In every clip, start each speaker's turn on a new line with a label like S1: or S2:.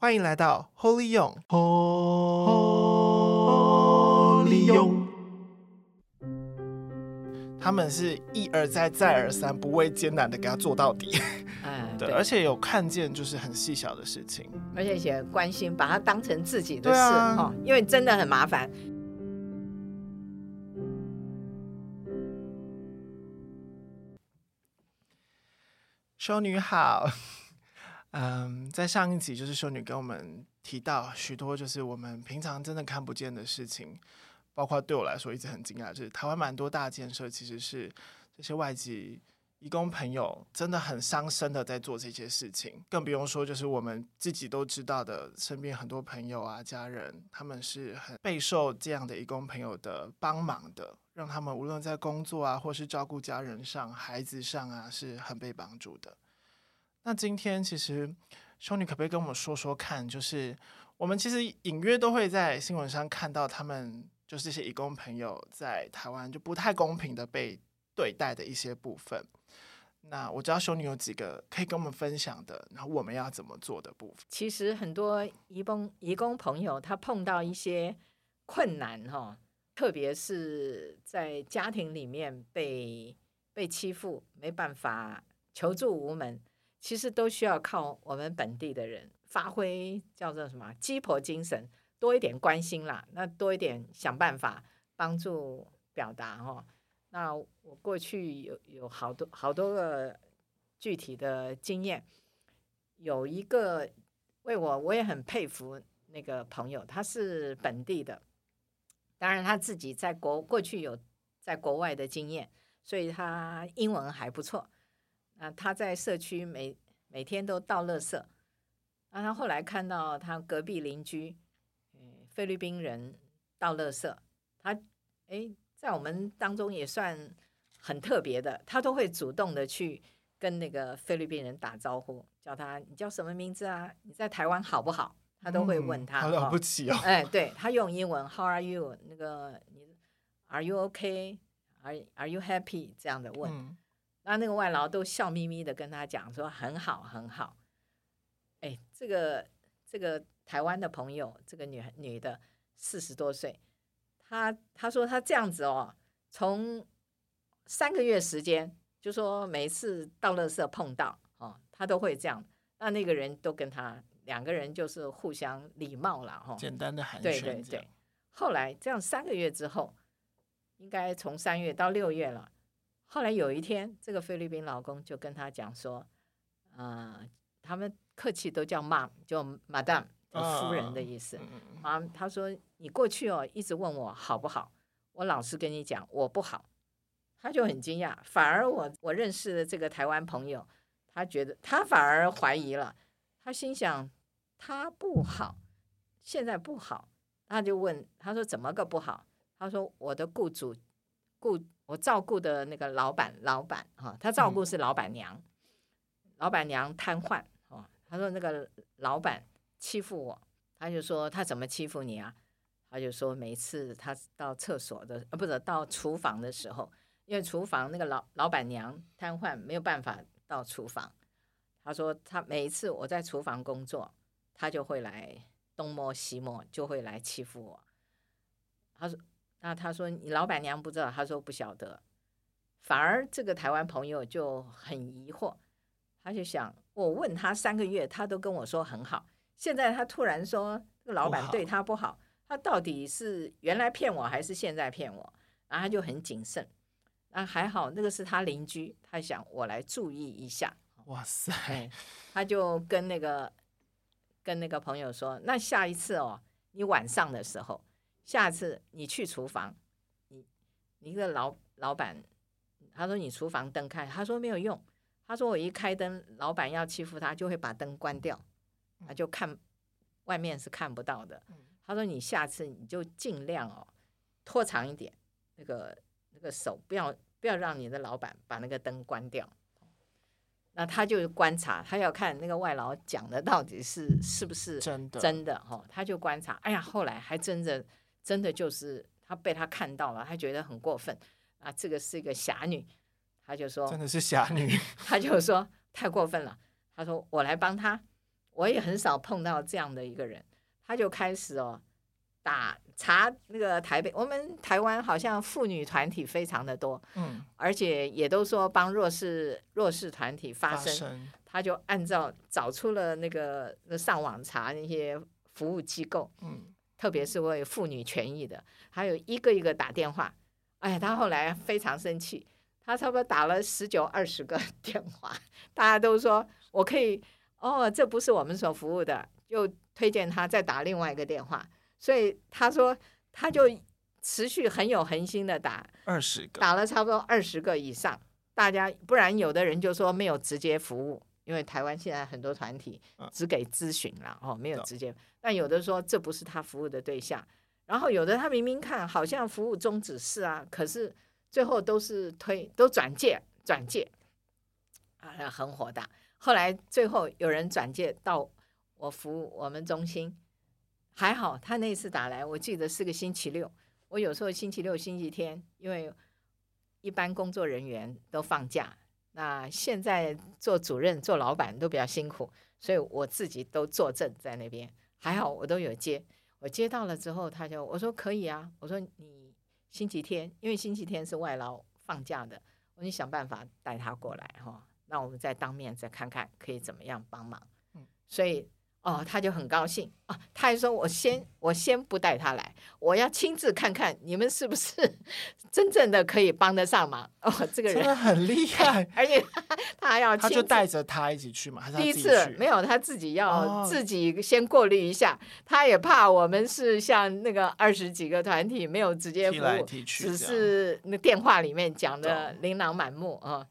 S1: 欢迎来到 Holy 勇
S2: ，Holy 勇，
S1: 他们是一而再再而三不畏艰难的给他做到底，
S3: 嗯，
S1: 对，而且有看见就是很细小的事情，
S3: 而且也关心，把它当成自己的事
S1: 啊。
S3: 哦，因为真的很麻烦。
S1: 修女好。嗯，在上一集就是修女跟我们提到许多就是我们平常真的看不见的事情，包括对我来说一直很惊讶，就是台湾蛮多大建设其实是这些外籍义工朋友真的很伤身的在做这些事情，更不用说就是我们自己都知道的，身边很多朋友啊、家人，他们是很备受这样的义工朋友的帮忙的，让他们无论在工作啊，或是照顾家人上、孩子上啊，是很被帮助的。那今天其实修女可不可以跟我们说说看？就是我们其实隐约都会在新闻上看到他们，就是这些移工朋友在台湾就不太公平的被对待的一些部分。那我知道修女有几个可以跟我们分享的，然后我们要怎么做的部分。
S3: 其实很多移工移工朋友他碰到一些困难哈，特别是在家庭里面被被欺负，没办法求助无门。其实都需要靠我们本地的人发挥，叫做什么鸡婆精神，多一点关心啦，那多一点想办法帮助表达哈。那我过去有有好多好多个具体的经验，有一个为我我也很佩服那个朋友，他是本地的，当然他自己在国过去有在国外的经验，所以他英文还不错。啊，他在社区每每天都倒垃圾，啊，他后来看到他隔壁邻居，嗯，菲律宾人倒垃圾，他诶，在我们当中也算很特别的，他都会主动的去跟那个菲律宾人打招呼，叫他你叫什么名字啊？你在台湾好不好？他都会问他，
S1: 嗯、好了不起啊，
S3: 哦哎，对，他用英文 How are you？那个你 Are you okay？Are Are you happy？这样的问。嗯那那个外劳都笑眯眯的跟他讲说很好很好，哎，这个这个台湾的朋友，这个女女的四十多岁，她她说她这样子哦，从三个月时间，就说每次倒垃圾碰到哦，她都会这样。那那个人都跟他两个人就是互相礼貌了哈，
S1: 简单的寒暄。
S3: 对对对。后来这样三个月之后，应该从三月到六月了。后来有一天，这个菲律宾老公就跟他讲说：“啊、呃，他们客气都叫妈，就 Madam，夫人的意思。啊，他说你过去哦，一直问我好不好，我老实跟你讲，我不好。”他就很惊讶，反而我我认识的这个台湾朋友，他觉得他反而怀疑了，他心想他不好，现在不好，他就问他说怎么个不好？他说我的雇主雇。我照顾的那个老板，老板哈，他照顾是老板娘，嗯、老板娘瘫痪哦。他说那个老板欺负我，他就说他怎么欺负你啊？他就说每次他到厕所的，呃，不是到厨房的时候，因为厨房那个老老板娘瘫痪，没有办法到厨房。他说他每一次我在厨房工作，他就会来东摸西摸，就会来欺负我。他说。那他说你老板娘不知道，他说不晓得，反而这个台湾朋友就很疑惑，他就想我问他三个月，他都跟我说很好，现在他突然说这个老板对他不好，不好，他到底是原来骗我还是现在骗我？然后他就很谨慎，那还好那个是他邻居，他想我来注意一下。
S1: 哇塞，
S3: 他就跟那个跟那个朋友说，那下一次哦，你晚上的时候。下次你去厨房，你你一个老老板，他说你厨房灯开，他说没有用，他说我一开灯，老板要欺负他，就会把灯关掉，他就看外面是看不到的。他说你下次你就尽量哦拖长一点，那个那个手不要不要让你的老板把那个灯关掉。那他就观察，他要看那个外劳讲的到底是是不是真的真的哈，他就观察，哎呀，后来还真的。真的就是他被他看到了，他觉得很过分啊！这个是一个侠女，他就说：“
S1: 真的是侠女。”
S3: 他就说：“太过分了。”他说：“我来帮他，我也很少碰到这样的一个人，他就开始哦打查那个台北，我们台湾好像妇女团体非常的多，
S1: 嗯，
S3: 而且也都说帮弱势弱势团体
S1: 发声，
S3: 他就按照找出了那个上网查那些服务机构，
S1: 嗯，
S3: 特别是为妇女权益的，还有一个一个打电话，哎，他后来非常生气。他差不多打了十九二十个 电话，大家都说我可以哦，这不是我们所服务的，就推荐他再打另外一个电话。所以他说他就持续很有恒心的打
S1: 二十个，
S3: 打了差不多二十个以上。大家不然有的人就说没有直接服务，因为台湾现在很多团体只给咨询了哦，没有直接。但有的说这不是他服务的对象，然后有的他明明看好像服务宗旨是啊，可是。最后都是推，都转介转介，啊，很火大。后来最后有人转介到我服务我们中心，还好他那次打来，我记得是个星期六。我有时候星期六、星期天，因为一般工作人员都放假，那现在做主任、做老板都比较辛苦，所以我自己都坐镇在那边。还好我都有接，我接到了之后，他就我说可以啊，我说你。星期天，因为星期天是外劳放假的，我就想办法带他过来哈。那我们再当面再看看可以怎么样帮忙。嗯，所以哦，他就很高兴啊，他还说我先我先不带他来，我要亲自看看你们是不是 真正的可以帮得上忙。哦，这个人
S1: 真的很厉 害，
S3: 而且他，他还要
S1: 他就带着他一起去嘛，还是
S3: 第一次没有他自己要自己先过滤一下，哦，他也怕我们是像那个二十几个团体没有直接服务，
S1: 踢踢
S3: 只是那电话里面讲的琳琅满目啊。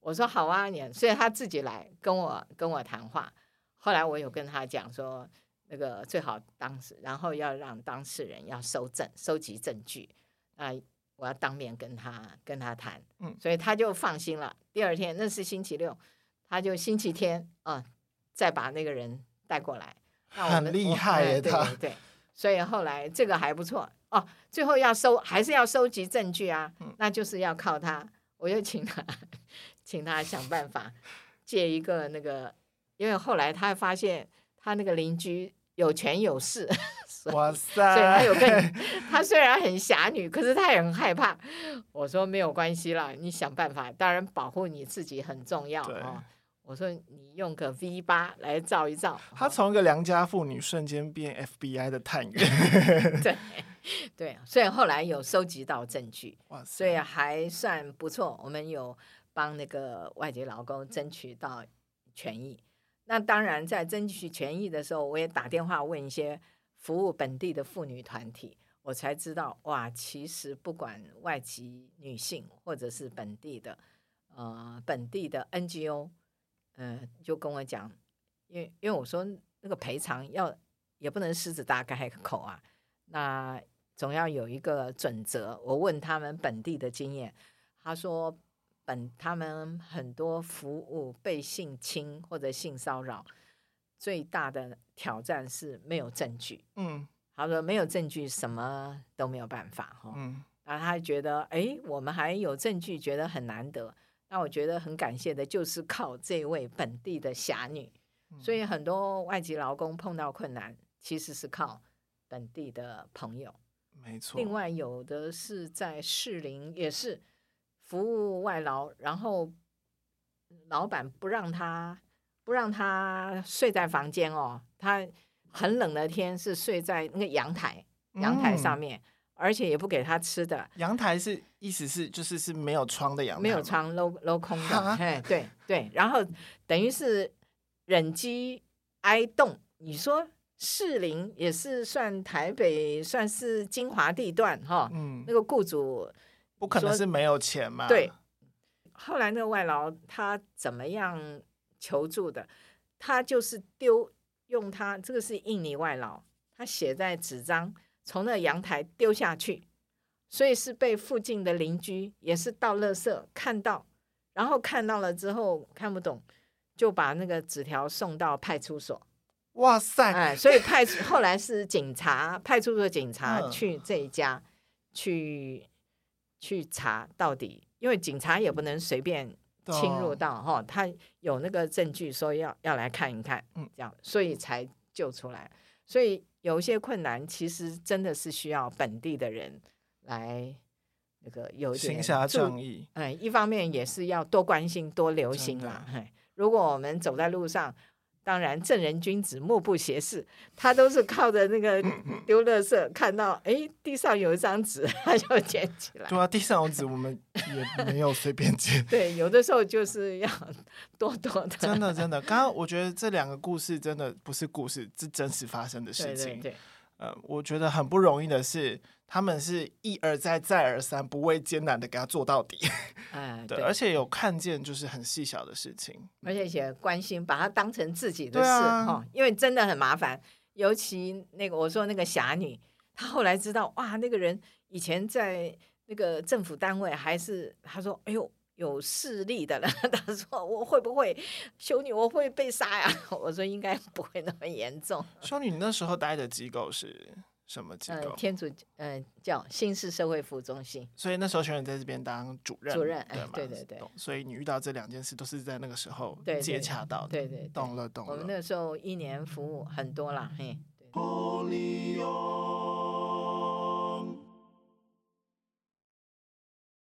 S3: 我说好啊，你，所以他自己来跟我跟我谈话。后来我有跟他讲说，那个最好当时，然后要让当事人要收证，收集证据啊，我要当面跟他跟他谈，嗯，所以他就放心了。第二天那是星期六，他就星期天啊，再把那个人带过来。
S1: 很厉害耶，他、
S3: 哎、对，对，所以后来这个还不错哦。最后要收还是要收集证据啊，那就是要靠他，我又请他。请他想办法借一个那个，因为后来他发现他那个邻居有权有势，
S1: 哇塞！
S3: 所以他有个他虽然很侠女，可是他也很害怕。我说没有关系啦，你想办法，当然保护你自己很重要哦。我说你用个 V 八来照一照。
S1: 他从一个良家妇女瞬间变 FBI 的探员。
S3: 对对，所以后来有收集到证据，所以还算不错。我们有。帮那个外籍劳工争取到权益，那当然在争取权益的时候，我也打电话问一些服务本地的妇女团体，我才知道哇，其实不管外籍女性或者是本地的，呃，本地的 NGO，嗯、呃，就跟我讲，因为因为我说那个赔偿要也不能狮子大开口啊，那总要有一个准则。我问他们本地的经验，他说。本他们很多服务被性侵或者性骚扰，最大的挑战是没有证据。嗯，他说没有证据，什么都没有办法。哈，嗯，然后他觉得，哎，我们还有证据，觉得很难得。那我觉得很感谢的，就是靠这位本地的侠女。所以很多外籍劳工碰到困难，其实是靠本地的朋友。
S1: 没错。
S3: 另外有的是在适龄，也是。服务外劳，然后老板不让他不让他睡在房间哦，他很冷的天是睡在那个阳台阳台上面，嗯，而且也不给他吃的。
S1: 阳台是意思是就是是没有窗的阳台，
S3: 没有窗镂镂空的，哎，对对，然后等于是忍饥挨冻。你说士林也是算台北算是精华地段哈，嗯，那个雇主。
S1: 不可能是没有钱嘛？
S3: 对。后来那个外劳他怎么样求助的？他就是丢用他这个是印尼外劳，他写在纸张，从那阳台丢下去，所以是被附近的邻居也是倒垃圾看到，然后看到了之后看不懂，就把那个纸条送到派出所。
S1: 哇塞！
S3: 哎，所以派出后来是警察派出所警察去这一家、嗯、去。去查到底，因为警察也不能随便侵入到哈，他有那个证据说要要来看一看，
S1: 嗯，
S3: 这样，所以才救出来。所以有一些困难，其实真的是需要本地的人来那个有点
S1: 行侠仗义。
S3: 哎，一方面也是要多关心、多留心啦。嘿，如果我们走在路上。当然，正人君子，目不斜视。他都是靠着那个丢垃圾，看到哎，地上有一张纸，他就捡起来。
S1: 对啊，地上有纸，我们也没有随便捡。
S3: 对，有的时候就是要多多的。
S1: 真的，真的。刚刚我觉得这两个故事真的不是故事，是真实发生的事情。
S3: 对对对。
S1: 呃，我觉得很不容易的是，他们是一而再、再而三，不畏艰难的给他做到底。
S3: 哎，
S1: 对，而且有看见就是很细小的事情，
S3: 而且也关心，把它当成自己的事哈、
S1: 啊，
S3: 因为真的很麻烦。尤其那个我说那个侠女，她后来知道哇，那个人以前在那个政府单位，还是她说，哎呦。有势力的人，他说我会不会修女，我会被杀呀？我说应该不会那么严重。
S1: 修女，你那时候待的机构是什么机构？
S3: 呃、天主呃叫新式社会服务中心。
S1: 所以那时候修女在这边当主任，
S3: 主任
S1: 对、
S3: 哎、对对对。
S1: 所以你遇到这两件事都是在那个时候接洽到的，
S3: 对对，对，对，对，
S1: 懂了懂了。
S3: 我们那时候一年服务很多啦，嘿。对